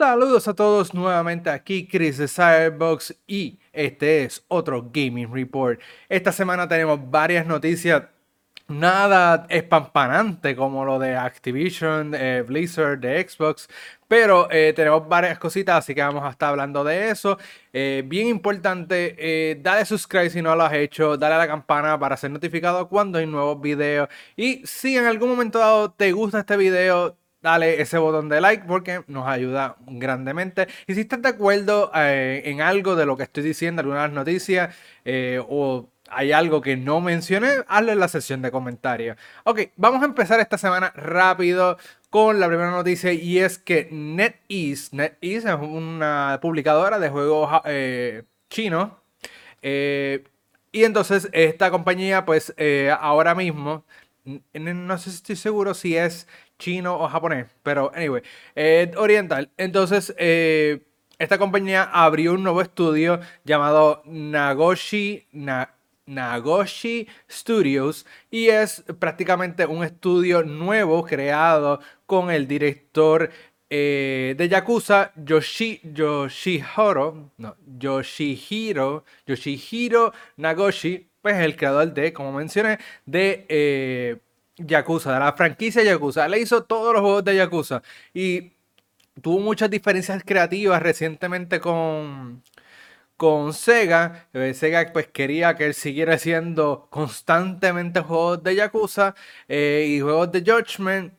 Saludos a todos nuevamente aquí, Chris de Cyberbox y este es otro Gaming Report. Esta semana tenemos varias noticias, nada espampanante como lo de Activision, eh, Blizzard, de Xbox, pero eh, tenemos varias cositas, así que vamos a estar hablando de eso. Eh, bien importante, dale subscribe si no lo has hecho, dale a la campana para ser notificado cuando hay nuevos videos. Y si en algún momento dado te gusta este video, dale ese botón de like porque nos ayuda grandemente. Y si estás de acuerdo eh, en algo de lo que estoy diciendo, algunas noticias eh, o hay algo que no mencioné, hazlo en la sección de comentarios. Ok, vamos a empezar esta semana rápido con la primera noticia y es que NetEase, NetEase es una publicadora de juegos eh, chinos. y entonces esta compañía pues ahora mismo, no sé si estoy seguro si es chino o japonés, pero anyway, eh, oriental. Entonces, eh, esta compañía abrió un nuevo estudio llamado Nagoshi, Nagoshi Studios y es prácticamente un estudio nuevo creado con el director eh, de Yakuza, Yoshi, Yoshihiro, no, Yoshihiro, Yoshihiro Nagoshi, pues el creador de, como mencioné, de Yakuza, de la franquicia Yakuza. Le hizo todos los juegos de Yakuza. Y tuvo muchas diferencias creativas recientemente con, con Sega. Eh, Sega pues quería que él siguiera haciendo constantemente juegos de Yakuza eh, y juegos de Judgment.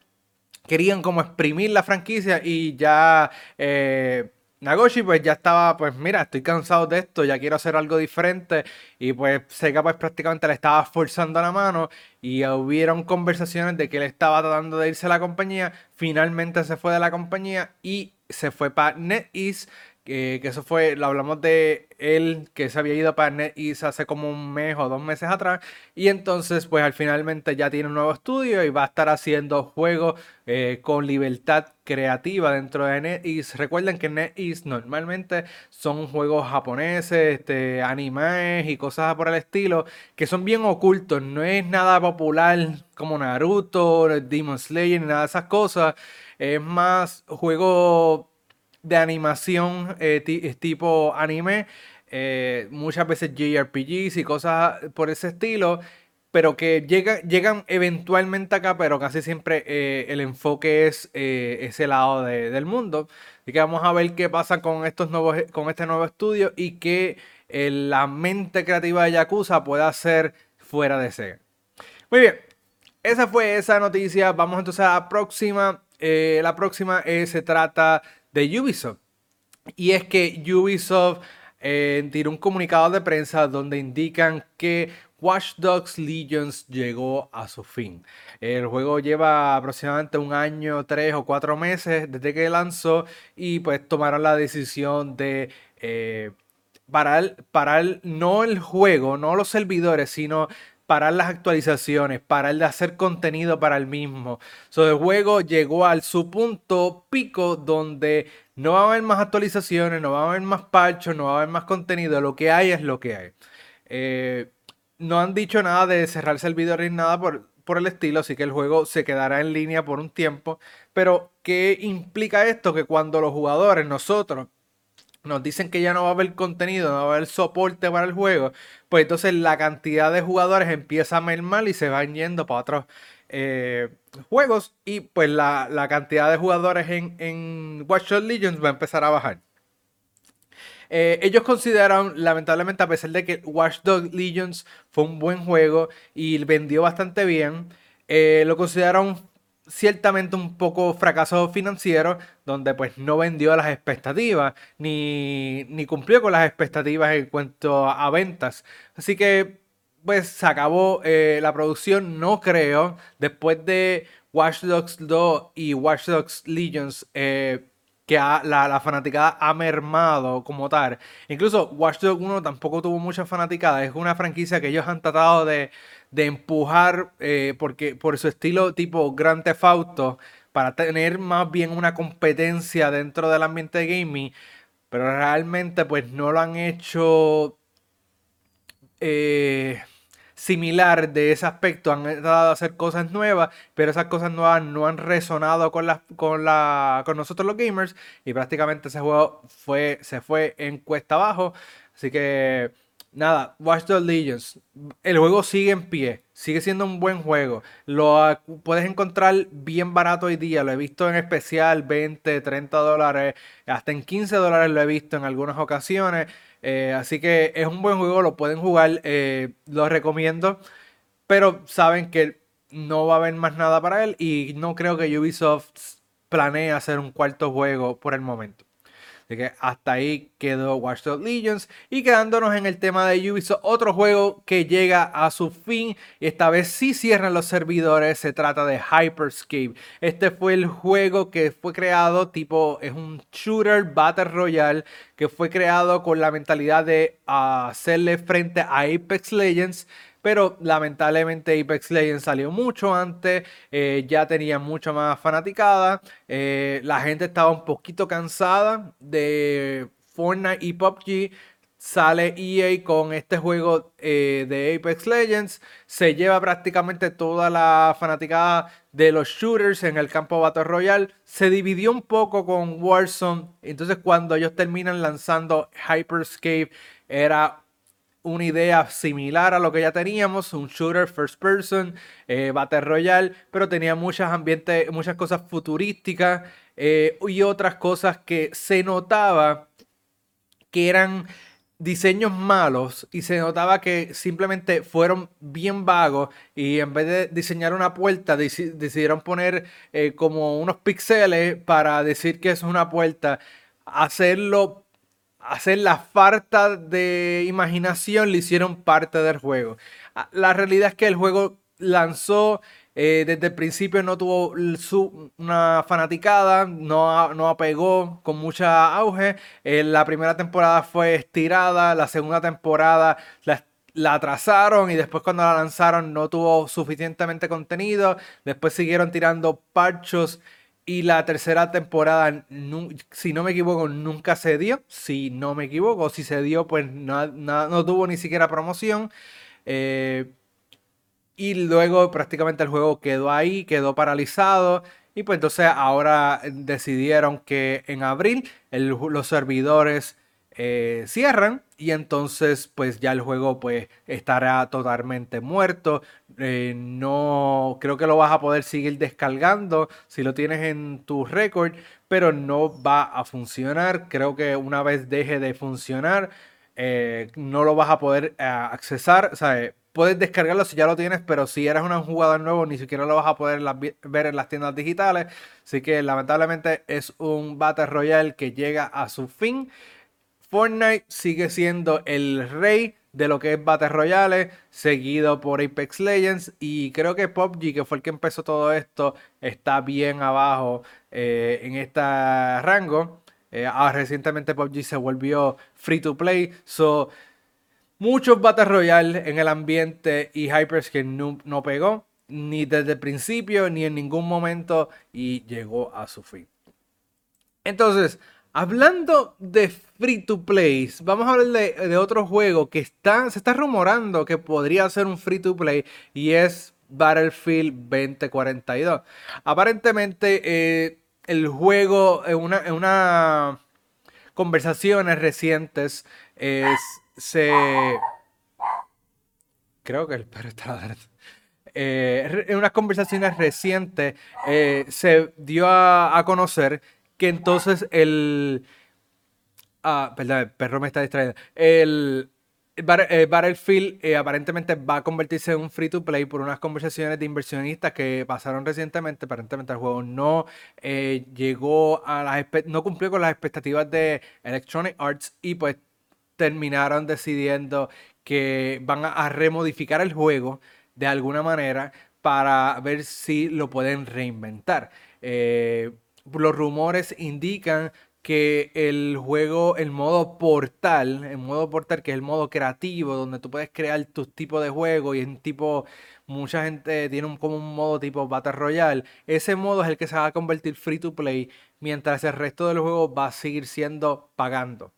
Querían como exprimir la franquicia y ya... Eh, Nagoshi pues ya estaba, pues mira, estoy cansado de esto, ya quiero hacer algo diferente. Y pues Sega pues prácticamente le estaba forzando la mano y hubieron conversaciones de que él estaba tratando de irse a la compañía, finalmente se fue de la compañía y se fue para NetEase que, eso fue, lo hablamos de él que se había ido para NetEase hace como un mes o dos meses atrás y entonces pues al finalmente ya tiene un nuevo estudio y va a estar haciendo juegos eh, con libertad creativa dentro de NetEase. Recuerden que NetEase normalmente son juegos japoneses, este, animes y cosas por el estilo que son bien ocultos, no es nada popular como Naruto, Demon Slayer, ni nada de esas cosas. Es más juego de animación eh, tipo anime, eh, muchas veces JRPGs y cosas por ese estilo, pero que llegan eventualmente acá, pero casi siempre eh, el enfoque es ese lado del mundo. Así que vamos a ver qué pasa con, estos nuevos, con este nuevo estudio y que la mente creativa de Yakuza pueda ser fuera de Sega. Muy bien, esa fue esa noticia. Vamos entonces a la próxima. la próxima se trata de Ubisoft. Y es que Ubisoft eh, un comunicado de prensa donde indican que Watch Dogs Legions llegó a su fin. El juego lleva aproximadamente un año, tres o cuatro meses desde que lanzó y pues tomaron la decisión de eh, parar, parar no el juego, no los servidores, sino parar las actualizaciones, parar de hacer contenido para el mismo. So, el juego llegó al su punto pico donde no va a haber más actualizaciones, no va a haber más parchos, no va a haber más contenido. Lo que hay es lo que hay. Eh, no han dicho nada de cerrar servidores ni nada por, por el estilo, así que el juego se quedará en línea por un tiempo. Pero, ¿qué implica esto? Que cuando los jugadores, nosotros, nos dicen que ya no va a haber contenido, no va a haber soporte para el juego, pues entonces la cantidad de jugadores empieza a mermar y se van yendo para otros eh, juegos y pues la, cantidad de jugadores en, en Watch Dogs Legions va a empezar a bajar. Eh, ellos consideraron, lamentablemente, a pesar de que Watch Dogs Legions fue un buen juego y vendió bastante bien, eh, lo consideraron ciertamente un poco fracaso financiero, donde pues no vendió las expectativas, ni, cumplió con las expectativas en cuanto a, ventas. Así que pues se acabó eh, la producción, no creo, después de Watch Dogs 2 y Watch Dogs Legions, eh, que la, la, fanaticada ha mermado como tal. Incluso Watch Dogs 1 tampoco tuvo mucha fanaticada, es una franquicia que ellos han tratado de de empujar, eh, porque por su estilo tipo Grand Theft para tener más bien una competencia dentro del ambiente de gaming, pero realmente pues no lo han hecho eh, similar de ese aspecto, han tratado de hacer cosas nuevas, pero esas cosas nuevas no han resonado con, la, con, la, con nosotros los gamers y prácticamente ese juego fue, se fue en cuesta abajo. Así que nada, Watch Dogs Legions, el juego sigue en pie, sigue siendo un buen juego. Lo puedes encontrar bien barato hoy día, lo he visto en especial 20, 30 dólares, hasta en 15 dólares lo he visto en algunas ocasiones. Eh, así que es un buen juego, lo pueden jugar, eh, lo recomiendo, pero saben que no va a haber más nada para él y no creo que Ubisoft planee hacer un cuarto juego por el momento. Así que hasta ahí quedó Watch Dogs Legions. Y quedándonos en el tema de Ubisoft, otro juego que llega a su fin. Y esta vez sí cierran los servidores. Se trata de Hyperscape. Este fue el juego que fue creado, tipo, es un shooter Battle Royale que fue creado con la mentalidad de hacerle frente a Apex Legends pero lamentablemente Apex Legends salió mucho antes, eh, ya tenía mucho más fanaticada, eh, la gente estaba un poquito cansada de Fortnite y PUBG. Sale EA con este juego eh, de Apex Legends. Se lleva prácticamente toda la fanaticada de los shooters en el campo Battle Royale. Se dividió un poco con Warzone. Entonces, cuando ellos terminan lanzando Hyperscape, era una idea similar a lo que ya teníamos, un shooter first person, eh, Battle Royale, pero tenía muchas ambientes, muchas cosas futurísticas eh, y otras cosas que se notaba que eran diseños malos y se notaba que simplemente fueron bien vagos y en vez de diseñar una puerta decidieron poner eh, como unos píxeles para decir que es una puerta, hacerlo hacer la falta de imaginación le hicieron parte del juego. Ah, la realidad es que el juego lanzó eh, desde el principio no tuvo una fanaticada, no, no apegó con mucha auge. Eh, la primera temporada fue estirada, la segunda temporada la atrasaron y después cuando la lanzaron no tuvo suficientemente contenido. Después siguieron tirando parchos y la tercera temporada, si no me equivoco, nunca se dio. Si no me equivoco, si se dio, pues no, no, tuvo ni siquiera promoción. Eh, y luego prácticamente el juego quedó ahí, quedó paralizado. Y pues entonces ahora decidieron que en abril los servidores eh, cierran y entonces pues ya el juego pues estará totalmente muerto. Eh, no creo que lo vas a poder seguir descargando si lo tienes en tu récord, pero no va a funcionar. Creo que una vez deje de funcionar eh, no lo vas a poder accesar. O sea, puedes descargarlo si ya lo tienes, pero si eres un jugador nuevo ni siquiera lo vas a poder ver en las tiendas digitales. Así que lamentablemente es un Battle Royale que llega a su fin. Fortnite sigue siendo el rey de lo que es Battle Royale, seguido por Apex Legends. Y creo que PUBG, que fue el que empezó todo esto, está bien abajo eh, en este rango. Eh, ah, recientemente PUBG se volvió free to play. So, muchos Battle Royale en el ambiente y Hyperscape no, no pegó. Ni desde el principio, ni en ningún momento. Y llegó a su fin. Entonces, Hablando de free to play, vamos a hablar de, otro juego que está, se está rumorando que podría ser un free to play y es Battlefield 2042. Aparentemente, eh, el juego, en una, en una conversaciones recientes, se. Creo que el perro está eh, en unas conversaciones recientes eh, se dio a conocer que entonces el... Ah, perdón, el perro me está distrayendo. El, eh, Battlefield eh, aparentemente va a convertirse en un free to play por unas conversaciones de inversionistas que pasaron recientemente. Aparentemente el juego no eh, llegó a las no cumplió con las expectativas de Electronic Arts y pues terminaron decidiendo que van a, remodificar el juego de alguna manera para ver si lo pueden reinventar los rumores indican que el juego, el modo portal, el modo portal que es el modo creativo, donde tú puedes crear tus tipos de juego y en tipo, mucha gente tiene un, como un modo tipo Battle Royale, ese modo es el que se va a convertir free to play, mientras el resto del juego va a seguir siendo pagando.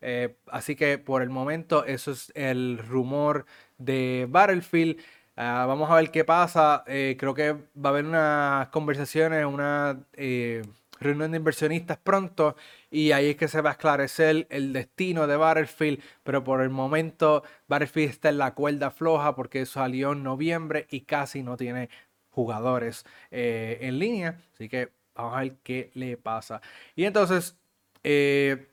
Eh, así que por el momento eso es el rumor de Battlefield. Ah, vamos a ver qué pasa. Eh, creo que va a haber unas conversaciones, una eh, reunión de inversionistas pronto y ahí es que se va a esclarecer el destino de Battlefield. Pero por el momento Battlefield está en la cuerda floja porque salió en noviembre y casi no tiene jugadores en línea. Así que vamos a ver qué le pasa. Y entonces, eh,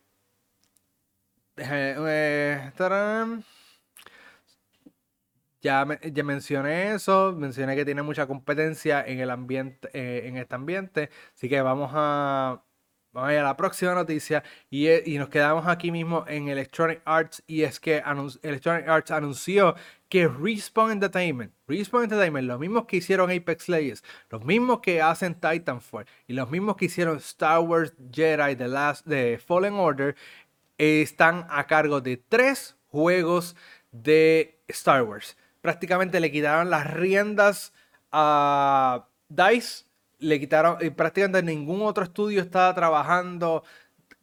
ya, ya, mencioné eso, mencioné que tiene mucha competencia en el ambiente, eh, en este ambiente, así que vamos a, vamos a ir a la próxima noticia y, y, nos quedamos aquí mismo en Electronic Arts y es que Electronic Arts anunció que Respawn Entertainment, Respawn Entertainment, los mismos que hicieron Apex Legends, los mismos que hacen Titanfall y los mismos que hicieron Star Wars Jedi The Last de Fallen Order están a cargo de tres juegos de Star Wars. Prácticamente le quitaron las riendas a DICE, le quitaron, y prácticamente ningún otro estudio estaba trabajando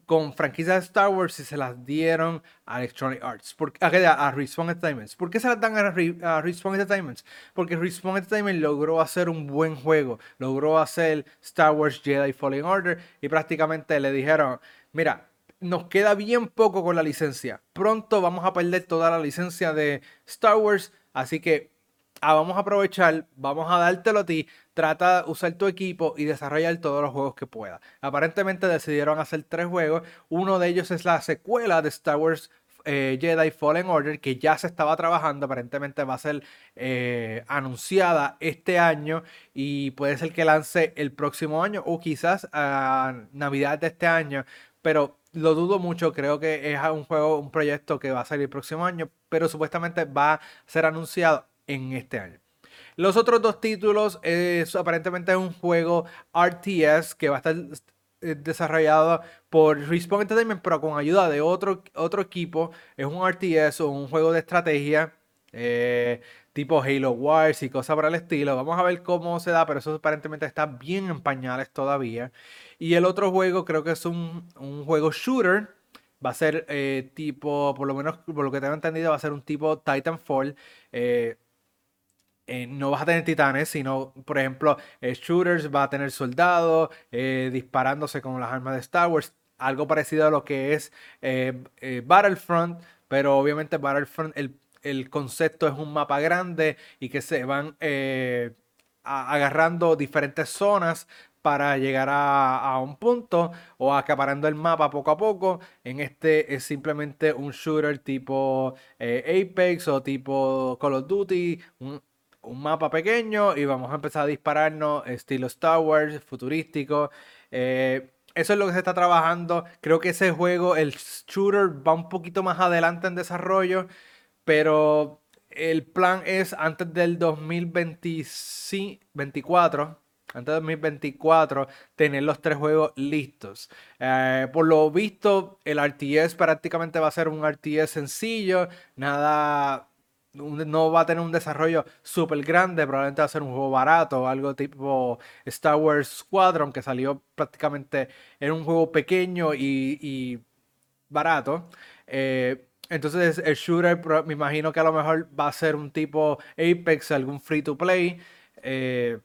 con franquicias de Star Wars y se las dieron a Electronic Arts, a, a Respawn Entertainment. ¿Por qué se las dan a, Respawn Entertainment? Porque Respawn Entertainment logró hacer un buen juego, logró hacer Star Wars Jedi Fallen Order y prácticamente le dijeron, mira, nos queda bien poco con la licencia. Pronto vamos a perder toda la licencia de Star Wars, así que ah, vamos a aprovechar, vamos a dártelo a ti, trata de usar tu equipo y desarrollar todos los juegos que pueda. Aparentemente decidieron hacer tres juegos, uno de ellos es la secuela de Star Wars eh, Jedi Fallen Order que ya se estaba trabajando, aparentemente va a ser eh, anunciada este año y puede ser que lance el próximo año o quizás a Navidad de este año, pero lo dudo mucho, creo que es un juego, un proyecto que va a salir el próximo año, pero supuestamente va a ser anunciado en este año. Los otros dos títulos es aparentemente es un juego RTS que va a estar eh, desarrollado por Respawn Entertainment, pero con ayuda de otro, otro equipo. Es un RTS o un juego de estrategia. Eh, tipo Halo Wars y cosas por el estilo. Vamos a ver cómo se da, pero eso aparentemente está bien en pañales todavía. Y el otro juego creo que es un, juego shooter. Va a ser eh, tipo, por lo menos por lo que tengo entendido, va a ser un tipo Titanfall. Eh, eh, no vas a tener titanes, sino, por ejemplo, shooters, va a tener soldados disparándose con las armas de Star Wars. Algo parecido a lo que es Battlefront, pero obviamente Battlefront, el el concepto es un mapa grande y que se van agarrando diferentes zonas para llegar a, un punto o acaparando el mapa poco a poco. En este es simplemente un shooter tipo eh, Apex o tipo Call of Duty, un, mapa pequeño y vamos a empezar a dispararnos estilo Star Wars, futurístico. Eh, eso es lo que se está trabajando. Creo que ese juego, el shooter, va un poquito más adelante en desarrollo. Pero el plan es antes del 2024, antes del 2024, tener los tres juegos listos. Eh, por lo visto, el RTS prácticamente va a ser un RTS sencillo, nada, no va a tener un desarrollo súper grande, probablemente va a ser un juego barato, algo tipo Star Wars Squadron, que salió prácticamente, en un juego pequeño y, barato. Eh, entonces el shooter me imagino que a lo mejor va a ser un tipo Apex, algún free to play. Eh,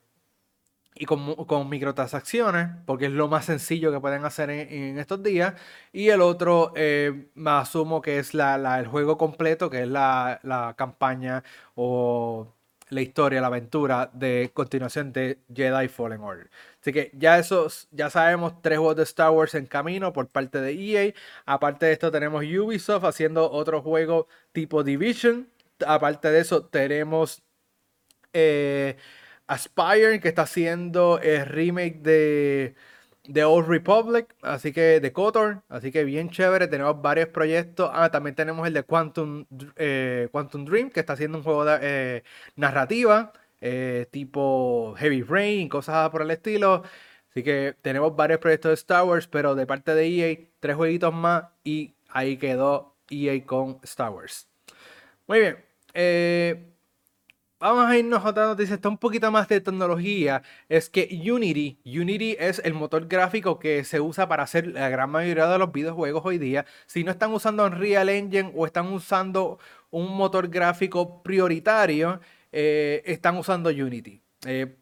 y con, microtransacciones, porque es lo más sencillo que pueden hacer en, estos días. Y el otro, eh, me asumo que es la, el juego completo, que es la, la campaña o la historia, la aventura de continuación de Jedi Fallen Order. Así que ya esos, ya sabemos tres juegos de Star Wars en camino por parte de EA. Aparte de esto tenemos Ubisoft haciendo otro juego tipo Division. Aparte de eso tenemos eh, Aspire que está haciendo el remake de de Old Republic, así que de Kotor, así que bien chévere, tenemos varios proyectos. Ah, también tenemos el de Quantum, eh, Quantum Dream, que está haciendo un juego de eh, narrativa, eh, tipo Heavy Rain, cosas por el estilo. Así que tenemos varios proyectos de Star Wars, pero de parte de EA, tres jueguitos más y ahí quedó EA con Star Wars. Muy bien. Vamos a irnos a otra noticia, está un poquito más de tecnología, es que Unity, Unity es el motor gráfico que se usa para hacer la gran mayoría de los videojuegos hoy día. Si no están usando Unreal Engine o están usando un motor gráfico prioritario, eh, están usando Unity. Eh,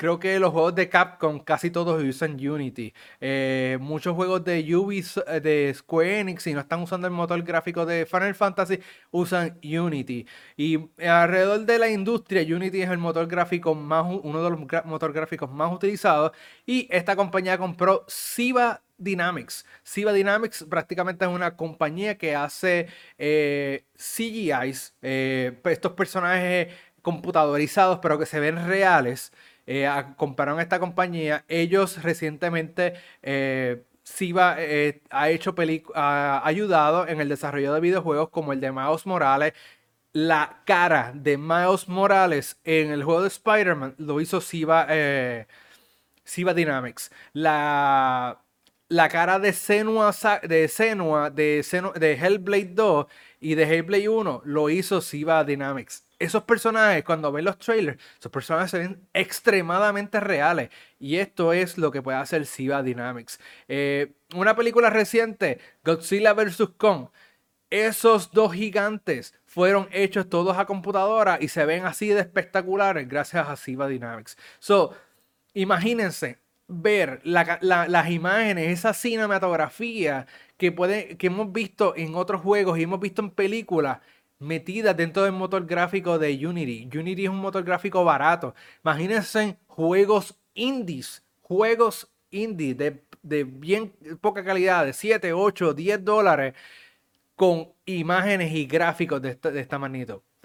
creo que los juegos de Capcom casi todos usan Unity. Eh, muchos juegos de Ubisoft, de Square Enix, si no están usando el motor gráfico de Final Fantasy, usan Unity. Y alrededor de la industria, Unity es el motor gráfico más, uno de los motor gráficos más utilizados. Y esta compañía compró Siva Dynamics. Siva Dynamics prácticamente es una compañía que hace eh, CGIs, eh, estos personajes computadorizados, pero que se ven reales. Eh, compararon esta compañía. Ellos recientemente eh, eh, ha hecho ha ayudado en el desarrollo de videojuegos como el de Miles Morales. La cara de Miles Morales en el juego de Spider-Man lo hizo Siva, Siva Dynamics. La, la cara de Senua, de, Senua, de, de Hellblade 2 y de Hellblade 1 lo hizo Siva Dynamics esos personajes, cuando ven los trailers, esos personajes se ven extremadamente reales. Y esto es lo que puede hacer Siva Dynamics. Eh, una película reciente, Godzilla vs. Kong. Esos dos gigantes fueron hechos todos a computadora y se ven así de espectaculares gracias a Siva Dynamics. So, imagínense ver las imágenes, esa cinematografía que, puede, que hemos visto en otros juegos y hemos visto en películas metidas dentro del motor gráfico de Unity. Unity es un motor gráfico barato. Imagínense juegos indies, juegos indie de, de bien poca calidad, de 7, 8, 10 dólares, con imágenes y gráficos de esta, de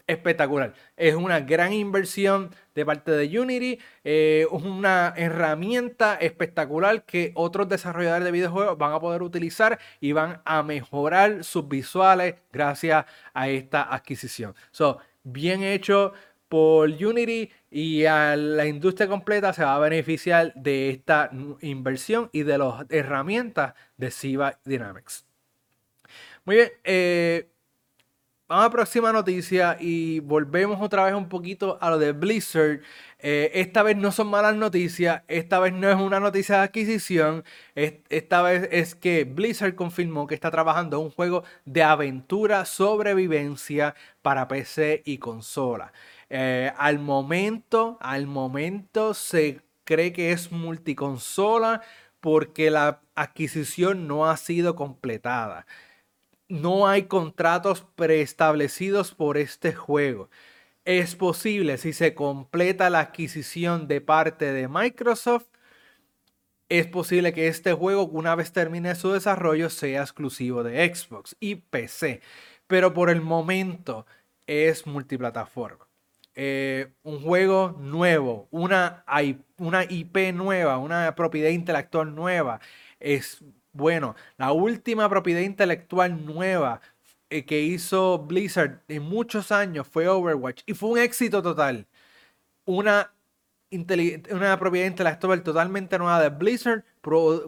espectacular. Es una gran inversión de parte de Unity. Eh, una herramienta espectacular que otros desarrolladores de videojuegos van a poder utilizar y van a mejorar sus visuales gracias a esta adquisición. So, bien hecho por Unity y a la industria completa se va a beneficiar de esta inversión y de las herramientas de Siva Dynamics. Muy bien, eh, Vamos a la próxima noticia y volvemos otra vez un poquito a lo de Blizzard. Eh, esta vez no son malas noticias, esta vez no es una noticia de adquisición, esta vez es que Blizzard confirmó que está trabajando un juego de aventura sobrevivencia para PC y consola. Eh, al momento, al momento se cree que es multiconsola porque la adquisición no ha sido completada no hay contratos preestablecidos por este juego. Es posible, si se completa la adquisición de parte de Microsoft, es posible que este juego, una vez termine su desarrollo, sea exclusivo de Xbox y PC. Pero por el momento es multiplataforma. Eh, un juego nuevo, una, una IP nueva, una propiedad intelectual nueva, es bueno, la última propiedad intelectual nueva eh, que hizo Blizzard en muchos años fue Overwatch y fue un éxito total. Una, una propiedad intelectual totalmente nueva de Blizzard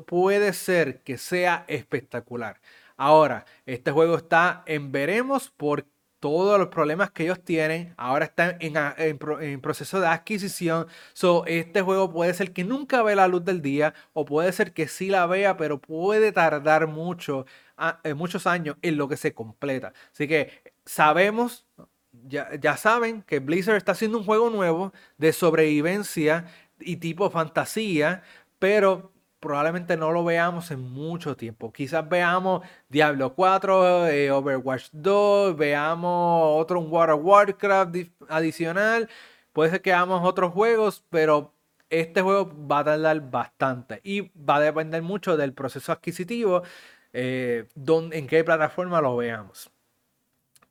puede ser que sea espectacular. Ahora, este juego está en veremos porque todos los problemas que ellos tienen. Ahora están en, proceso de adquisición. So, este juego puede ser que nunca vea la luz del día o puede ser que sí la vea, pero puede tardar mucho, eh, muchos años en lo que se completa. Así que sabemos, ya, ya saben que Blizzard está haciendo un juego nuevo de sobrevivencia y tipo fantasía, pero probablemente no lo veamos en mucho tiempo. Quizás veamos Diablo 4, eh, Overwatch 2, veamos otro un World of Warcraft adicional. Puede ser que veamos otros juegos, pero este juego va a tardar bastante y va a depender mucho del proceso adquisitivo, eh, en qué plataforma lo veamos.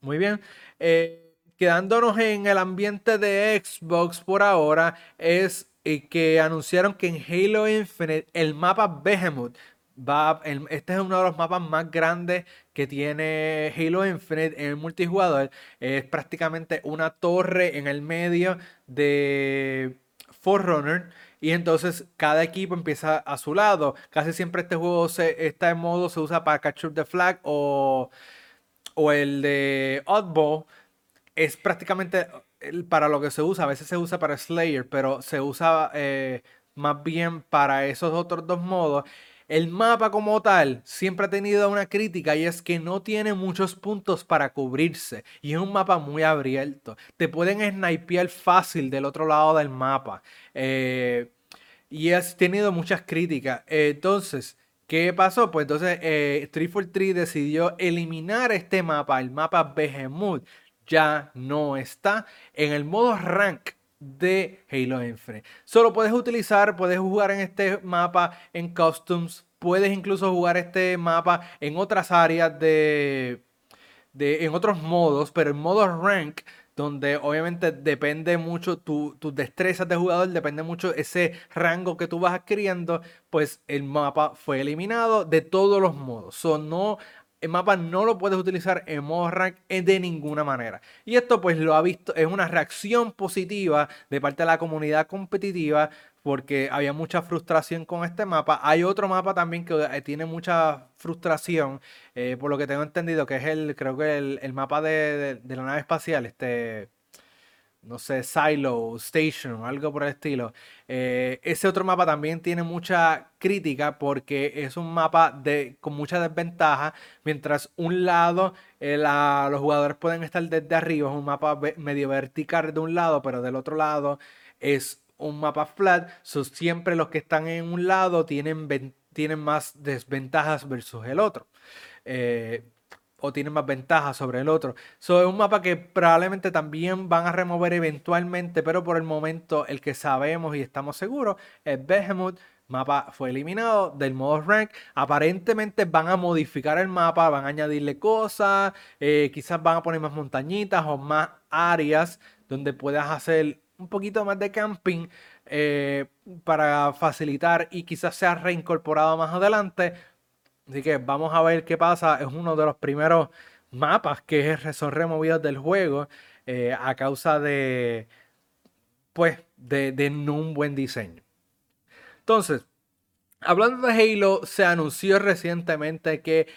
Muy bien. Eh, quedándonos en el ambiente de Xbox por ahora, es que anunciaron que en Halo Infinite el mapa Behemoth va, este es uno de los mapas más grandes que tiene Halo Infinite en el multijugador. Es prácticamente una torre en el medio de Forerunner. Y entonces cada equipo empieza a su lado. Casi siempre este juego se, está en modo se usa para Capture the Flag o, o el de Oddball. Es prácticamente para lo que se usa, a veces se usa para Slayer, pero se usa eh, más bien para esos otros dos modos. El mapa como tal siempre ha tenido una crítica y es que no tiene muchos puntos para cubrirse y es un mapa muy abierto. Te pueden snipear fácil del otro lado del mapa eh, y has tenido muchas críticas. entonces, ¿qué pasó? Pues entonces eh, 343 decidió eliminar este mapa, el mapa Behemoth. Ya no está en el modo rank de Halo Infinite. Solo puedes utilizar, puedes jugar en este mapa en Customs, puedes incluso jugar este mapa en otras áreas de, de en otros modos, pero en modo rank donde obviamente depende mucho tus tu destrezas de jugador, depende mucho ese rango que tú vas adquiriendo, pues el mapa fue eliminado de todos los modos. So, no el mapa no lo puedes utilizar en modo de ninguna manera. Y esto pues lo ha visto, es una reacción positiva de parte de la comunidad competitiva porque había mucha frustración con este mapa. Hay otro mapa también que eh, tiene mucha frustración, eh, por lo que tengo entendido, que es el, creo que el, mapa de la nave espacial, este no sé, Silo, Station, algo por el estilo. Eh, ese otro mapa también tiene mucha crítica porque es un mapa de, con mucha desventaja. Mientras un lado eh, los jugadores pueden estar desde arriba, es un mapa medio vertical de un lado, pero del otro lado es un mapa flat. So, siempre los que están en un lado tienen, tienen más desventajas versus el otro. Eh, o tienen más ventajas sobre el otro. So, es un mapa que probablemente también van a remover eventualmente, pero por el momento el que sabemos y estamos seguros es Behemoth. Mapa fue eliminado del modo rank. Aparentemente van a modificar el mapa, van a añadirle cosas, eh, quizás van a poner más montañitas o más áreas donde puedas hacer un poquito más de camping eh, para facilitar y quizás sea reincorporado más adelante Así que vamos a ver qué pasa. Es uno de los primeros mapas que son removidos del juego eh, a causa de, pues, de, de no un buen diseño. Entonces, hablando de Halo, se anunció recientemente que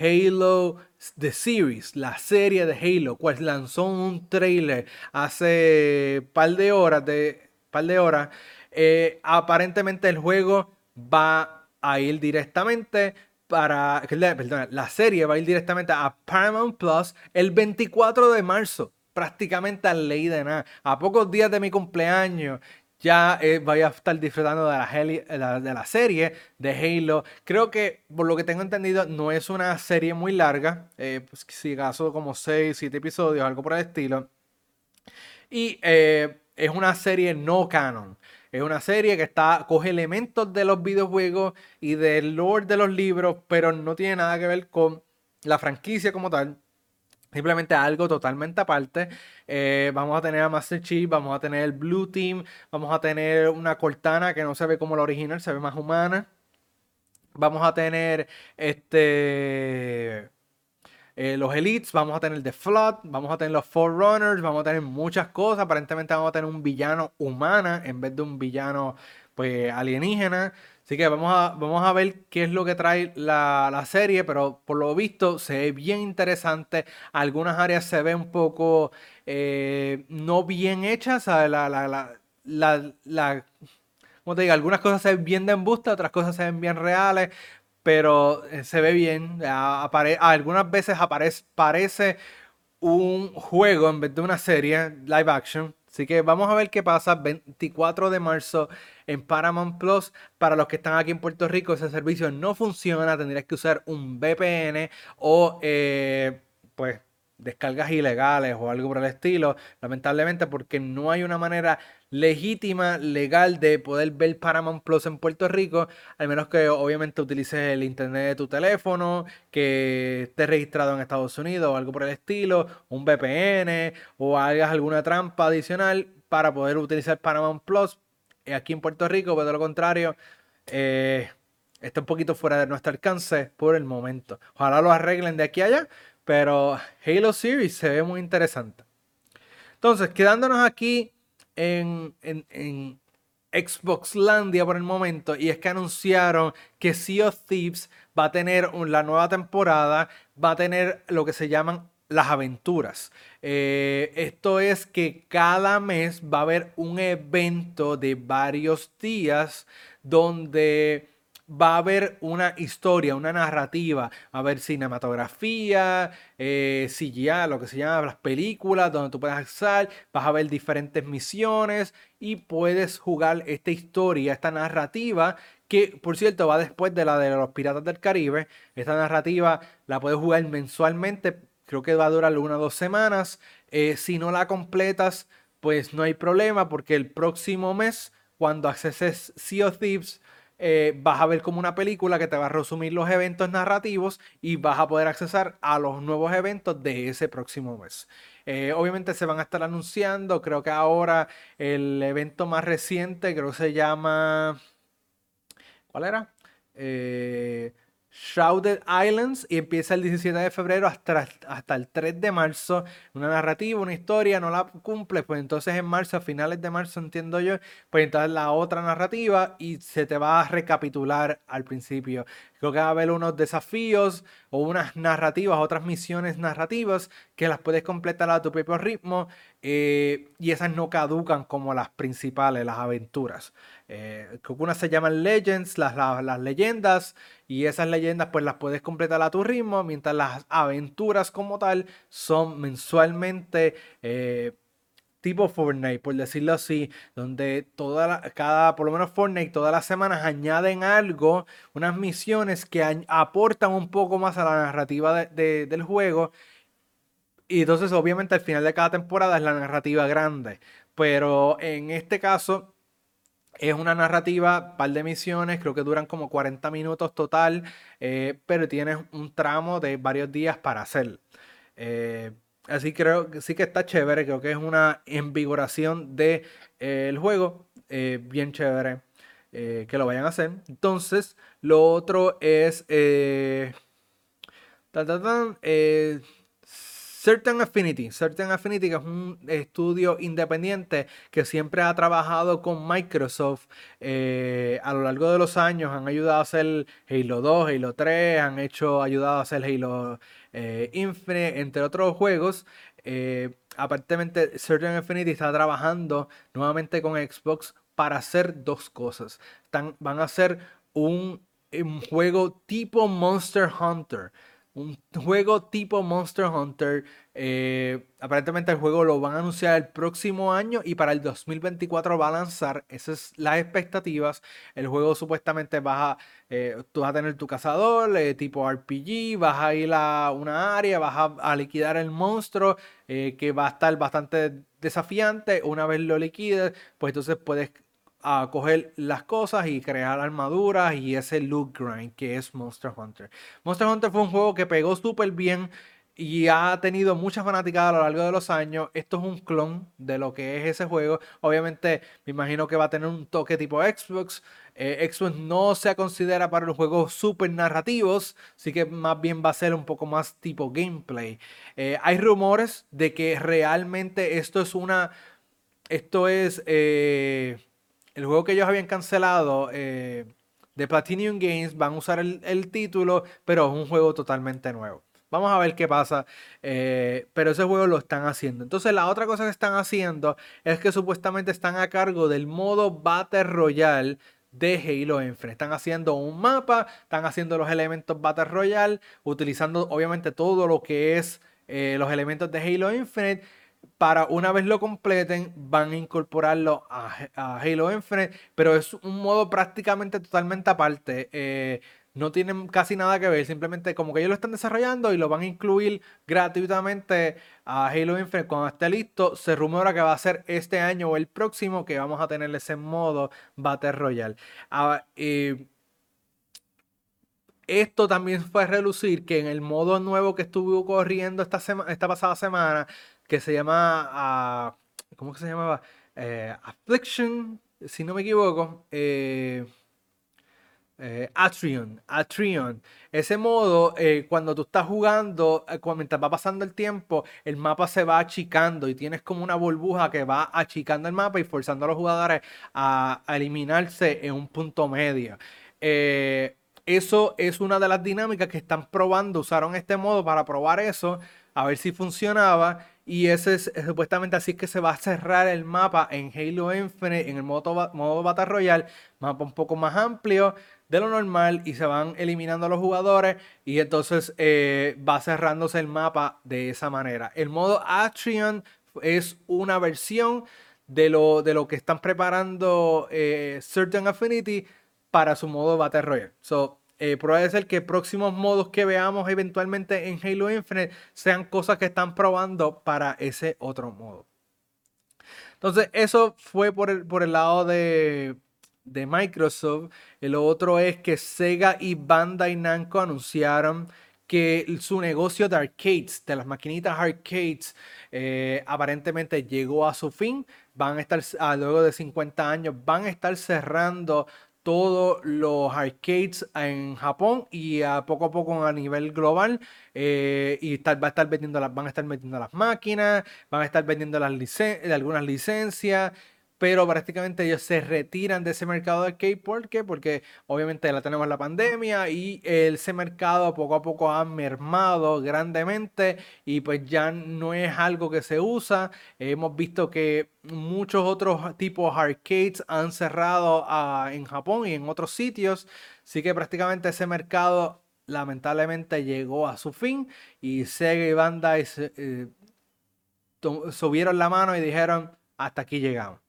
Halo The Series, la serie de Halo, pues lanzó un trailer hace par de horas, de par de horas. Eh, aparentemente el juego va a ir directamente para, perdón, la serie va a ir directamente a Paramount Plus el 24 de marzo, prácticamente a ley de nada. A pocos días de mi cumpleaños ya eh, a estar disfrutando de la, de la serie de Halo. Creo que, por lo que tengo entendido, no es una serie muy larga, eh, pues, si acaso como 6, 7 episodios, algo por el estilo. Y eh, es una serie no canon. Es una serie que está, coge elementos de los videojuegos y del lore de los libros, pero no tiene nada que ver con la franquicia como tal. Simplemente algo totalmente aparte. Eh, vamos a tener a Master Chief, vamos a tener el Blue Team, vamos a tener una Cortana que no se ve como la original, se ve más humana. Vamos a tener este eh, los Elites, vamos a tener The Flood, vamos a tener los Forerunners, vamos a tener muchas cosas. Aparentemente vamos a tener un villano humana en vez de un villano pues alienígena. Así que vamos a, vamos a ver qué es lo que trae la, serie, pero por lo visto se ve bien interesante. Algunas áreas se ven un poco eh, no bien hechas, la, la, la, como te digo, algunas cosas se ven bien de embuste, otras cosas se ven bien reales pero eh, se ve bien. algunas veces aparece, parece un juego en vez de una serie live action. Así que vamos a ver qué pasa 24 de marzo en Paramount Plus. Para los que están aquí en Puerto Rico, ese servicio no funciona. Tendrías que usar un VPN o eh, pues descargas ilegales o algo por el estilo. Lamentablemente porque no hay una manera legítima, legal de poder ver Paramount Plus en Puerto Rico, al menos que obviamente utilices el internet de tu teléfono, que esté registrado en Estados Unidos o algo por el estilo, un VPN o hagas alguna trampa adicional para poder utilizar Paramount Plus eh, aquí en Puerto Rico, pero de lo contrario, eh, está un poquito fuera de nuestro alcance por el momento. Ojalá lo arreglen de aquí a allá, pero Halo Series se ve muy interesante. Entonces, quedándonos aquí en, en, Xbox Landia por el momento y es que anunciaron que Sea of Thieves va a tener la nueva temporada, va a tener lo que se llaman las aventuras. Eh, esto es que cada mes va a haber un evento de varios días donde va a haber una historia, una narrativa, va a haber cinematografía, eh, CGI, lo que se llama las películas, donde tú puedes acceder, vas a ver diferentes misiones y puedes jugar esta historia, esta narrativa, que por cierto va después de la de los Piratas del Caribe. Esta narrativa la puedes jugar mensualmente, creo que va a durar una o dos semanas. Eh, si no la completas, pues no hay problema, porque el próximo mes, cuando acceses Sea of Thieves, eh, vas a ver como una película que te va a resumir los eventos narrativos y vas a poder accesar a los nuevos eventos de ese próximo mes. Eh, obviamente se van a estar anunciando, creo que ahora el evento más reciente, creo que se llama... ¿Cuál era? Eh, Shrouded Islands y empieza el 17 de febrero hasta, hasta el 3 de marzo. Una narrativa, una historia, no la cumple, pues entonces en marzo, a finales de marzo entiendo yo, pues entonces la otra narrativa y se te va a recapitular al principio. Creo que va a haber unos desafíos o unas narrativas, otras misiones narrativas que las puedes completar a tu propio ritmo eh, y esas no caducan como las principales, las aventuras. Eh, unas se llaman Legends, las, las, leyendas, y esas leyendas pues las puedes completar a tu ritmo, mientras las aventuras como tal son mensualmente... Eh, tipo Fortnite, por decirlo así, donde toda cada, por lo menos Fortnite, todas las semanas añaden algo, unas misiones que aportan un poco más a la narrativa del juego. Y entonces, obviamente, al final de cada temporada es la narrativa grande. Pero en este caso, es una narrativa, par de misiones, creo que duran como 40 minutos total, eh, pero tienes un tramo de varios días para hacer. Eh, Así creo que sí que está chévere, creo que es una invigoración del de, eh, juego, eh, bien chévere eh, que lo vayan a hacer. Entonces, lo otro es Certain Affinity. Certain Affinity, que es un estudio independiente que siempre ha trabajado con Microsoft a lo largo de los años. Han ayudado a hacer Halo 2, Halo 3, han hecho, ayudado a hacer Halo eh, entre otros juegos. Eh, aparentemente, Certain Infinity está trabajando nuevamente con Xbox para hacer dos cosas. van a hacer un juego tipo Monster Hunter un juego tipo Monster Hunter. Eh, aparentemente el juego lo van a anunciar el próximo año y para el 2024 va a lanzar. Esas son las expectativas. El juego supuestamente vas a, eh, tú vas a tener tu cazador eh, tipo RPG, vas a ir a una área, vas a, liquidar el monstruo que va a estar bastante desafiante. Una vez lo liquides, pues entonces puedes a coger las cosas y crear armaduras y ese loot grind que es Monster Hunter. Monster Hunter fue un juego que pegó súper bien y ha tenido mucha fanaticada a lo largo de los años. Esto es un clon de lo que es ese juego. Obviamente, me imagino que va a tener un toque tipo Xbox. Eh, Xbox no se considera para los juegos super narrativos, así que más bien va a ser un poco más tipo gameplay. Eh, hay rumores de que realmente esto es una. Esto es. Eh, el juego que ellos habían cancelado eh, de Platinum Games van a usar el, título, pero es un juego totalmente nuevo. Vamos a ver qué pasa. Eh, pero ese juego lo están haciendo. Entonces, la otra cosa que están haciendo es que supuestamente están a cargo del modo Battle Royale de Halo Infinite. Están haciendo un mapa, están haciendo los elementos Battle Royale, utilizando obviamente todo lo que es eh, los elementos de Halo Infinite para una vez lo completen, van a incorporarlo a, Halo Infinite, pero es un modo prácticamente totalmente aparte. Eh, no tienen casi nada que ver, simplemente como que ellos lo están desarrollando y lo van a incluir gratuitamente a Halo Infinite cuando esté listo. Se rumora que va a ser este año o el próximo que vamos a tener ese modo Battle Royale. Ah, esto también fue relucir que en el modo nuevo que estuvo corriendo esta, esta pasada semana, que se llama, ah, ¿cómo que se llamaba? Eh, Affliction, si no me equivoco. Eh, eh, Atrion, Atrion. Ese modo, cuando tú estás jugando, mientras va pasando el tiempo, el mapa se va achicando y tienes como una burbuja que va achicando el mapa y forzando a los jugadores a, eliminarse en un punto medio. eso es una de las dinámicas que están probando. Usaron este modo para probar eso a ver si funcionaba. Y ese es supuestamente así que se va a cerrar el mapa en Halo Infinite, en el modo, modo Battle Royale, mapa un poco más amplio de lo normal y se van eliminando los jugadores y entonces eh, va cerrándose el mapa de esa manera. El modo Atrion es una versión de lo, de lo que están preparando eh, Certain Affinity para su modo Battle Royale. So, eh, puede ser que próximos modos que veamos eventualmente en Halo Infinite sean cosas que están probando para ese otro modo. Entonces, eso fue por el, por el lado de, de Microsoft. El otro es que Sega y Bandai Namco anunciaron que su negocio de arcades, de las maquinitas arcades, eh, aparentemente llegó a su fin. Van a estar, ah, luego de 50 años, van a estar cerrando todos los arcades en Japón y a poco a poco a nivel global. Eh, y va a estar vendiendo las, van a estar vendiendo las máquinas, van a estar vendiendo las algunas licencias pero prácticamente ellos se retiran de ese mercado de arcade. ¿Por qué? Porque obviamente la tenemos la pandemia y ese mercado poco a poco ha mermado grandemente y pues ya no es algo que se usa. Hemos visto que muchos otros tipos arcades han cerrado ah, en Japón y en otros sitios. Así que prácticamente ese mercado lamentablemente llegó a su fin y Sega y Bandai eh, subieron la mano y dijeron hasta aquí llegamos.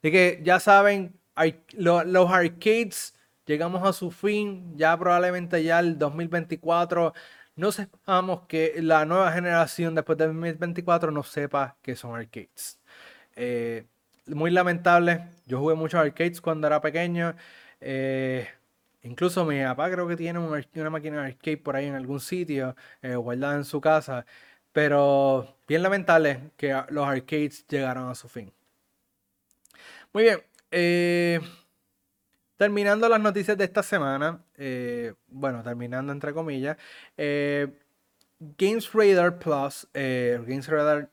Así que ya saben, los arcades llegamos a su fin, ya probablemente ya el 2024 no sepamos que la nueva generación después del 2024 no sepa que son arcades. Eh, muy lamentable, yo jugué muchos arcades cuando era pequeño. Eh, incluso mi papá creo que tiene una máquina de arcade por ahí en algún sitio, eh, guardada en su casa. Pero bien lamentable que los arcades llegaron a su fin. Muy bien. Eh, terminando las noticias de esta semana. Eh, bueno, terminando entre comillas. Eh, Games Radar Plus, Games Radar,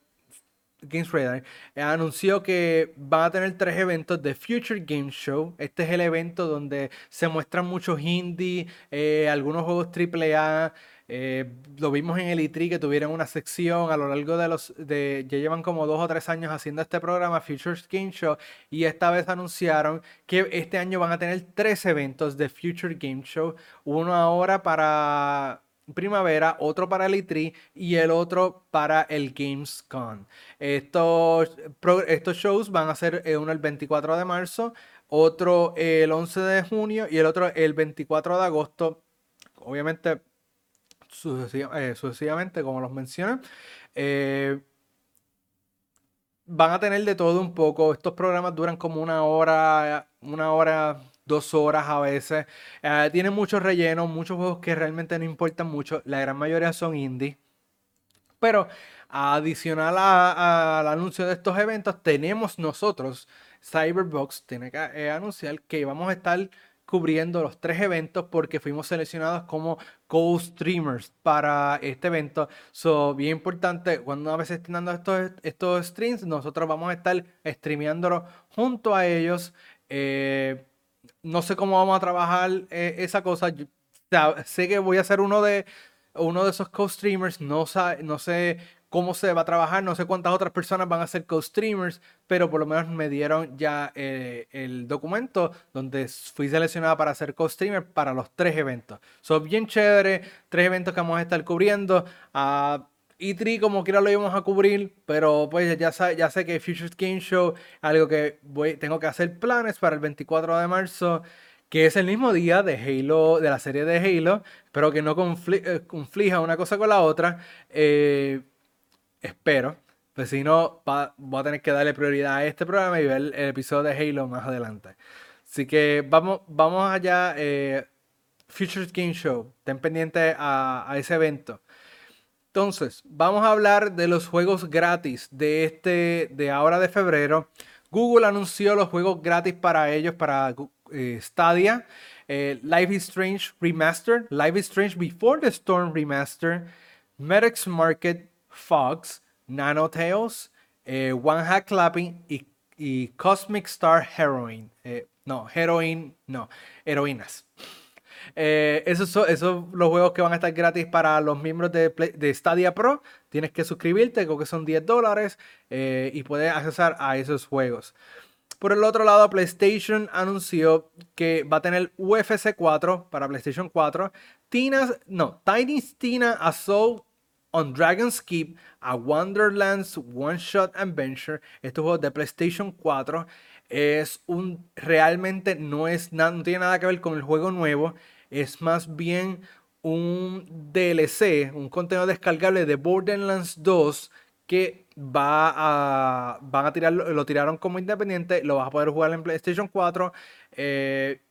Games Radar anunció que van a tener tres eventos de Future Game Show. Este es el evento donde se muestran muchos indie, algunos juegos AAA. Eh, lo vimos en el E3 que tuvieron una sección a lo largo de los. De, ya llevan como dos o tres años haciendo este programa, Future Game Show, y esta vez anunciaron que este año van a tener tres eventos de Future Game Show: uno ahora para primavera, otro para el E3 y el otro para el Gamescom. Estos, estos shows van a ser eh, uno el 24 de marzo, otro el 11 de junio y el otro el 24 de agosto. Obviamente eh, sucesivamente, como los mencioné. Eh, van a tener de todo un poco. Estos programas duran como una hora, una hora, dos horas a veces. Eh, tienen muchos rellenos, muchos juegos que realmente no importan mucho. La gran mayoría son indie. Pero adicional al anuncio de estos eventos, tenemos nosotros, Cyberbox, tiene que anunciar que vamos a estar cubriendo los tres eventos porque fuimos seleccionados como co-streamers para este evento. So, bien importante, cuando a veces estén dando estos, estos streams, nosotros vamos a estar streameándolo junto a ellos. Eh, no sé cómo vamos a trabajar eh, esa cosa. sé que voy a ser uno de, uno de esos co-streamers. No, no sé cómo se va a trabajar. No sé cuántas otras personas van a ser co-streamers, pero por lo menos me dieron ya eh, el documento donde fui seleccionada para ser co-streamer para los tres eventos. Son bien chévere, tres eventos que vamos a estar cubriendo. A E3 como quiera lo íbamos a cubrir, pero pues ya, ya sé que Futures Game Show, algo que voy, tengo que hacer planes para el 24 de marzo que es el mismo día de Halo, de la serie de Halo, pero que no eh, conflija una cosa con la otra. Eh, espero. Pues si no, voy a tener que darle prioridad a este programa y ver el, episodio de Halo más adelante. Así que vamos, vamos allá. Eh, Futures Game Show. Estén pendientes a, ese evento. Entonces, vamos a hablar de los juegos gratis de este, de ahora de febrero. Google anunció los juegos gratis para ellos, para eh, Stadia. Eh, Life is Strange Remastered, Life is Strange Before the Storm Remaster, Medics Market Fox, Nanotales, eh, One Hack Clapping y, Cosmic Star Heroine. Eh, no, Heroine, no, heroínas. Eh, esos son los juegos que van a estar gratis para los miembros de, de Stadia Pro. Tienes que suscribirte, creo que son 10 dólares eh, y puedes accesar a esos juegos. Por el otro lado, PlayStation anunció que va a tener UFC 4 para PlayStation 4. Tina's, no, Tiny Tina Assault on Dragon's Keep, a Wonderlands One Shot Adventure. Este juego de PlayStation 4 es un realmente no es no tiene nada que ver con el juego nuevo, es más bien un DLC, un contenido descargable de Borderlands 2 que va a van a tirar lo tiraron como independiente, lo vas a poder jugar en PlayStation 4. Eh,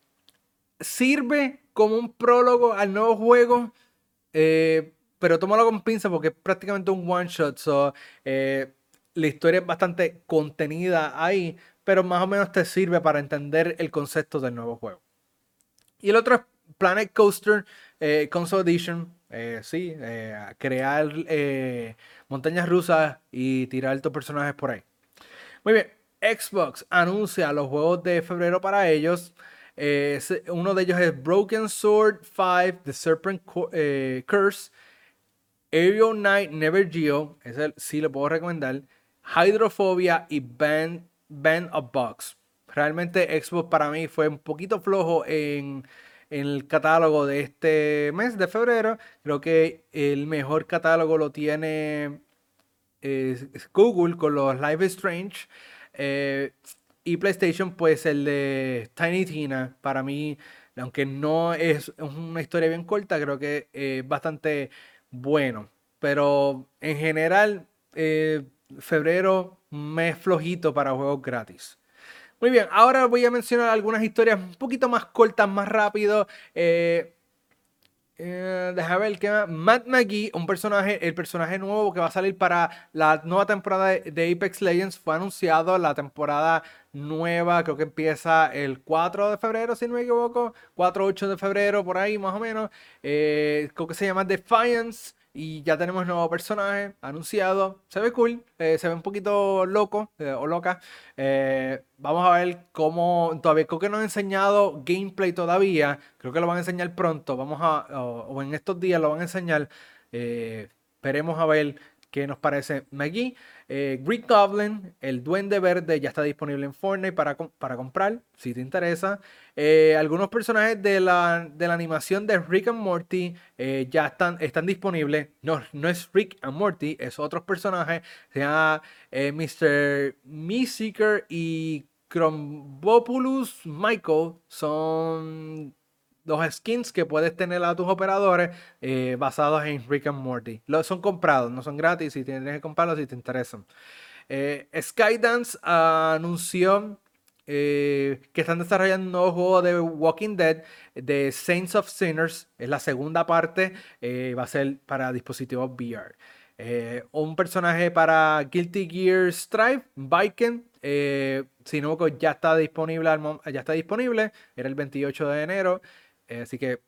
sirve como un prólogo al nuevo juego. Eh, pero tómalo con pinza porque es prácticamente un one shot. So, eh, la historia es bastante contenida ahí, pero más o menos te sirve para entender el concepto del nuevo juego. Y el otro es Planet Coaster eh, Console Edition. Eh, sí, crear montañas rusas y tirar tus personajes por ahí. Muy bien, Xbox anuncia los juegos de febrero para ellos. uno de ellos es Broken Sword 5, The Serpent Curse. Aerial Night Never Geo, ese sí lo puedo recomendar. Hydrophobia y Band, Band of Bugs. Realmente Xbox para mí fue un poquito flojo en, el catálogo de este mes de febrero. Creo que el mejor catálogo lo tiene Google con los Live Strange. Eh, y PlayStation, pues el de Tiny Tina, para mí, aunque no es una historia bien corta, creo que es bastante bueno. Pero en general, eh, febrero, mes flojito para juegos gratis. Muy bien, ahora voy a mencionar algunas historias un poquito más cortas, más rápido. Eh, eh, deja ver. Matt McGee, un personaje, el personaje nuevo que va a salir para la nueva temporada de Apex Legends, fue anunciado la temporada nueva, creo que empieza el 4 de febrero, si no me equivoco, 4-8 de febrero, por ahí más o menos. Eh, creo que se llama Defiance. Y ya tenemos nuevo personaje anunciado. Se ve cool, eh, se ve un poquito loco eh, o loca. Eh, vamos a ver cómo. Todavía creo que no han enseñado gameplay todavía. Creo que lo van a enseñar pronto. Vamos a. O, en estos días lo van a enseñar. esperemos a ver qué nos parece Maggie. Eh, Greek Goblin, el Duende Verde, ya está disponible en Fortnite para, para comprar, si te interesa. Eh, algunos personajes de la, de la, animación de Rick and Morty eh, ya están, están disponibles. No, no es Rick and Morty, es otros personajes. Se Mr. Seeker y Crombopoulos Michael. Son los skins que puedes tener a tus operadores eh, basados en Rick and Morty. Los son comprados, no son gratis y tienes que comprarlos si te interesan. Eh, Skydance anunció eh, que están desarrollando un nuevo juego de Walking Dead de Saints of Sinners. Es la segunda parte, va a ser para dispositivos VR. un personaje para Guilty Gear Strive, Viking. si no, ya está disponible, ya está disponible. Era el 28 de enero. Eh, así que,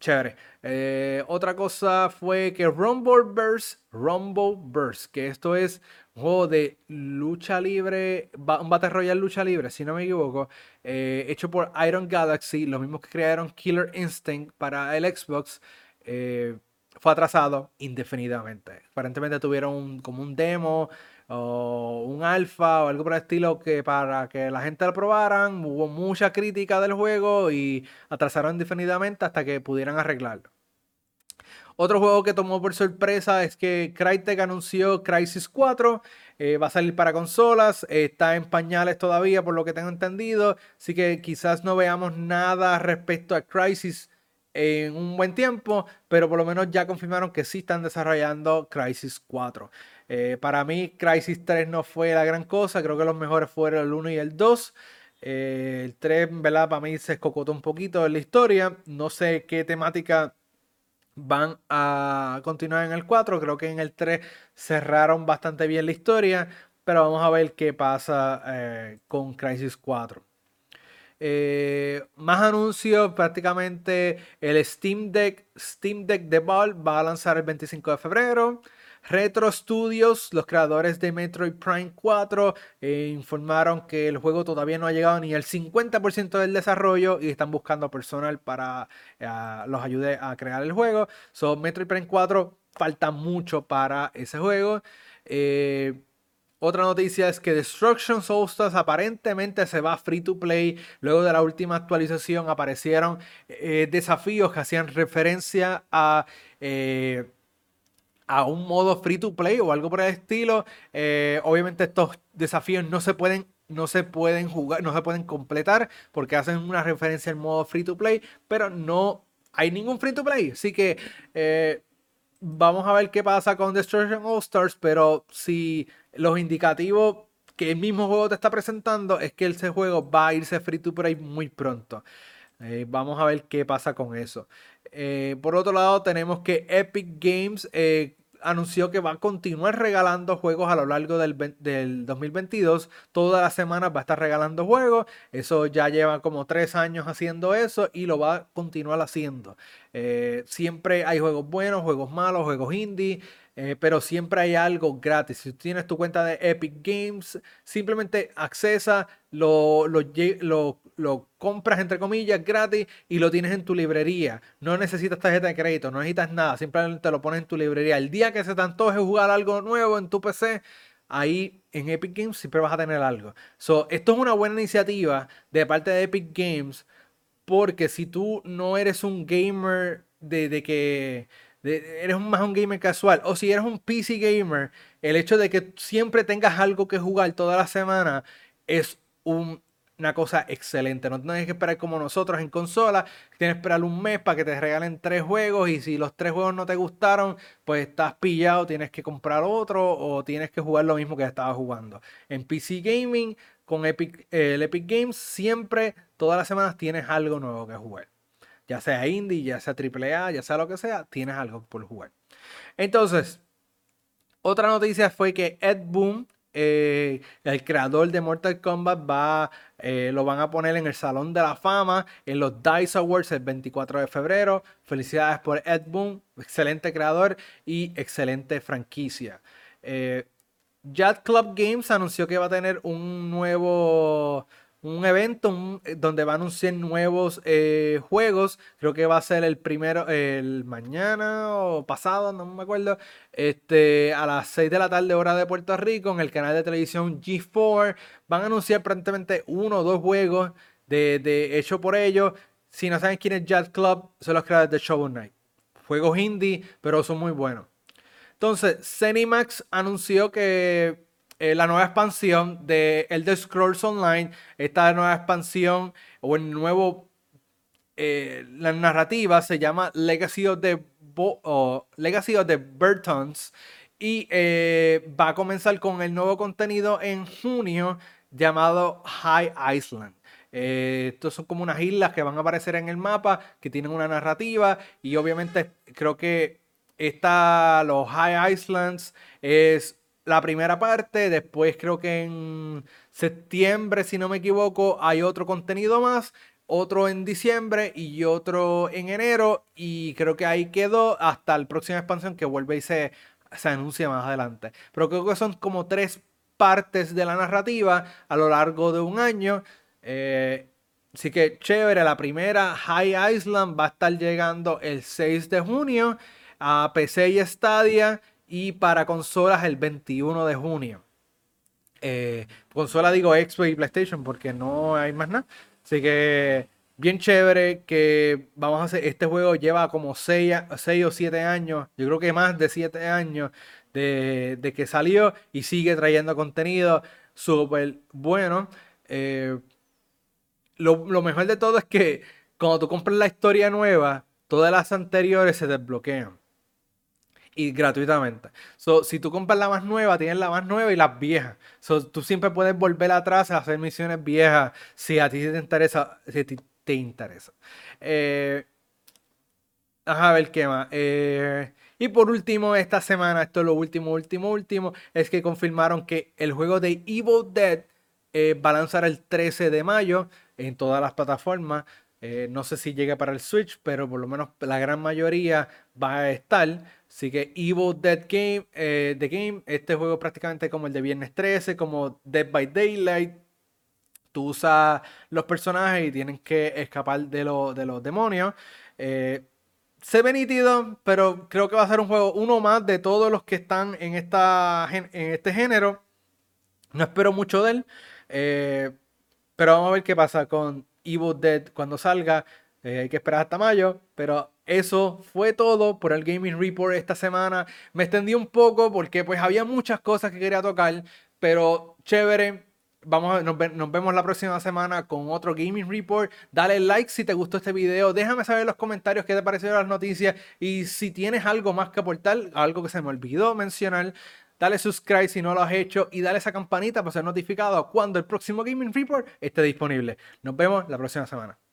chévere. Eh, otra cosa fue que Rumbleverse, Rumbleverse, que esto es un juego de lucha libre, un Battle Royale lucha libre, si no me equivoco, eh, hecho por Iron Galaxy, los mismos que crearon Killer Instinct para el Xbox. fue atrasado indefinidamente. Aparentemente tuvieron como un demo o un alfa o algo por el estilo que para que la gente lo probaran, hubo mucha crítica del juego y atrasaron indefinidamente hasta que pudieran arreglarlo. Otro juego que tomó por sorpresa es que Crytek anunció Crisis 4, eh, va a salir para consolas, está en pañales todavía por lo que tengo entendido, así que quizás no veamos nada respecto a Crisis en un buen tiempo, pero por lo menos ya confirmaron que sí están desarrollando Crisis 4. Eh, para mí, Crisis 3 no fue la gran cosa. Creo que los mejores fueron el 1 y el 2. Eh, el 3, ¿verdad? Para mí se escocotó un poquito en la historia. No sé qué temática van a continuar en el 4. Creo que en el 3 cerraron bastante bien la historia. Pero vamos a ver qué pasa eh, con Crisis 4. más anuncios, prácticamente el Steam Deck, Steam Deck de Valve va a lanzar el 25 de febrero. Retro Studios, los creadores de Metroid Prime 4, eh, informaron que el juego todavía no ha llegado ni al 50% del desarrollo y están buscando personal para eh, los ayude a crear el juego. So, Metroid Prime 4 falta mucho para ese juego. Eh, otra noticia es que Destruction Solstice aparentemente se va free to play. Luego de la última actualización aparecieron desafíos que hacían referencia a, a un modo free to play o algo por el estilo. Eh, obviamente estos desafíos no se pueden no se pueden jugar, no se pueden completar porque hacen una referencia al modo free to play, pero no hay ningún free to play. Así que vamos a ver qué pasa con Destruction All Stars, pero si los indicativos que el mismo juego te está presentando es que ese juego va a irse free to play muy pronto. Eh, vamos a ver qué pasa con eso. Eh, por otro lado, tenemos que Epic Games eh, anunció que va a continuar regalando juegos a lo largo del, 2022. Todas las semanas va a estar regalando juegos. Eso ya lleva como tres años haciendo eso y lo va a continuar haciendo. siempre hay juegos buenos, juegos malos, juegos indie. Pero siempre hay algo gratis. Si tienes tu cuenta de Epic Games, simplemente accesa, lo, lo, compras entre comillas gratis y lo tienes en tu librería. No necesitas tarjeta de crédito, no necesitas nada, simplemente lo pones en tu librería. El día que se te antoje jugar algo nuevo en tu PC, ahí en Epic Games siempre vas a tener algo. So, esto es una buena iniciativa de parte de Epic Games porque si tú no eres un gamer de que eres más un gamer casual, o si eres un PC gamer, el hecho de que siempre tengas algo que jugar toda la semana es una cosa excelente. No tienes que esperar como nosotros en consola, tienes que esperar un mes para que te regalen tres juegos y si los tres juegos no te gustaron, pues estás pillado, tienes que comprar otro o tienes que jugar lo mismo que estabas jugando. En PC Gaming, con Epic, el Epic Games, siempre, todas las semanas tienes algo nuevo que jugar ya sea indie, ya sea AAA, ya sea lo que sea, tienes algo por jugar. Entonces, otra noticia fue que Ed Boon, eh, el creador de Mortal Kombat, va, eh, lo van a poner en el Salón de la Fama en los DICE Awards el 24 de febrero. Felicidades por Ed Boon, excelente creador y excelente franquicia. Eh, Club Games anunció que va a tener un nuevo un evento eh, donde va a anunciar nuevos eh, juegos. Creo que va a ser el primero, el mañana o pasado, no me acuerdo. Este, a las 6 de la tarde, hora de Puerto Rico, en el canal de televisión G4. Van a anunciar prácticamente uno o dos juegos de, de hecho por ellos. Si no saben quién es Jazz Club, son los creadores de Shovel Knight. Juegos indie, pero son muy buenos. Entonces, Cenimax anunció que eh, la nueva expansión de Elder Scrolls Online, esta nueva expansión o el nuevo, eh, la narrativa se llama Legacy of the, Legacy of the Burtons y eh, va a comenzar con el nuevo contenido en junio llamado High Island. estos son como unas islas que van a aparecer en el mapa, que tienen una narrativa. Y obviamente creo que esta, los High Islands es la primera parte, después creo que en septiembre, si no me equivoco, hay otro contenido más, otro en diciembre y otro en enero, y creo que ahí quedó hasta la próxima expansión que vuelve y se, se anuncia más adelante. Pero creo que son como tres partes de la narrativa a lo largo de un año. Eh, así que chévere, la primera High Island va a estar llegando el 6 de junio a PC y Stadia y para consolas el 21 de junio. Eh, consola digo Xbox y PlayStation porque no hay más nada. Así que bien chévere que vamos a hacer. Este juego lleva como 6, o 7 años, yo creo que más de 7 años de, que salió y sigue trayendo contenido súper bueno. Eh, lo, lo mejor de todo es que cuando tú compras la historia nueva, todas las anteriores se desbloquean y gratuitamente. So, si tú compras la más nueva, tienes la más nueva y las viejas. So, tú siempre puedes volver atrás a hacer misiones viejas si a ti te interesa. Si te interesa. Eh, a ver qué más. Eh, y por último, esta semana, esto es lo último, último, último, es que confirmaron que el juego de Evil Dead eh, va a lanzar el 13 de mayo en todas las plataformas. no sé si llega para el Switch, pero por lo menos la gran mayoría va a estar. Así que Evil Dead Game, eh, The Game, este juego prácticamente como el de Viernes 13, como Dead by Daylight. Tú usas los personajes y tienen que escapar de, los demonios. Eh, se ve nítido, pero creo que va a ser un juego uno más de todos los que están en, esta, en este género. No espero mucho de él. Eh, pero vamos a ver qué pasa con Evil Dead cuando salga. Hay que esperar hasta mayo. Pero eso fue todo por el Gaming Report esta semana. Me extendí un poco porque pues había muchas cosas que quería tocar. Pero chévere. Vamos a, nos, nos, vemos la próxima semana con otro Gaming Report. Dale like si te gustó este video. Déjame saber en los comentarios qué te parecieron las noticias. Y si tienes algo más que aportar, algo que se me olvidó mencionar, dale subscribe si no lo has hecho y dale esa campanita para ser notificado cuando el próximo Gaming Report esté disponible. Nos vemos la próxima semana.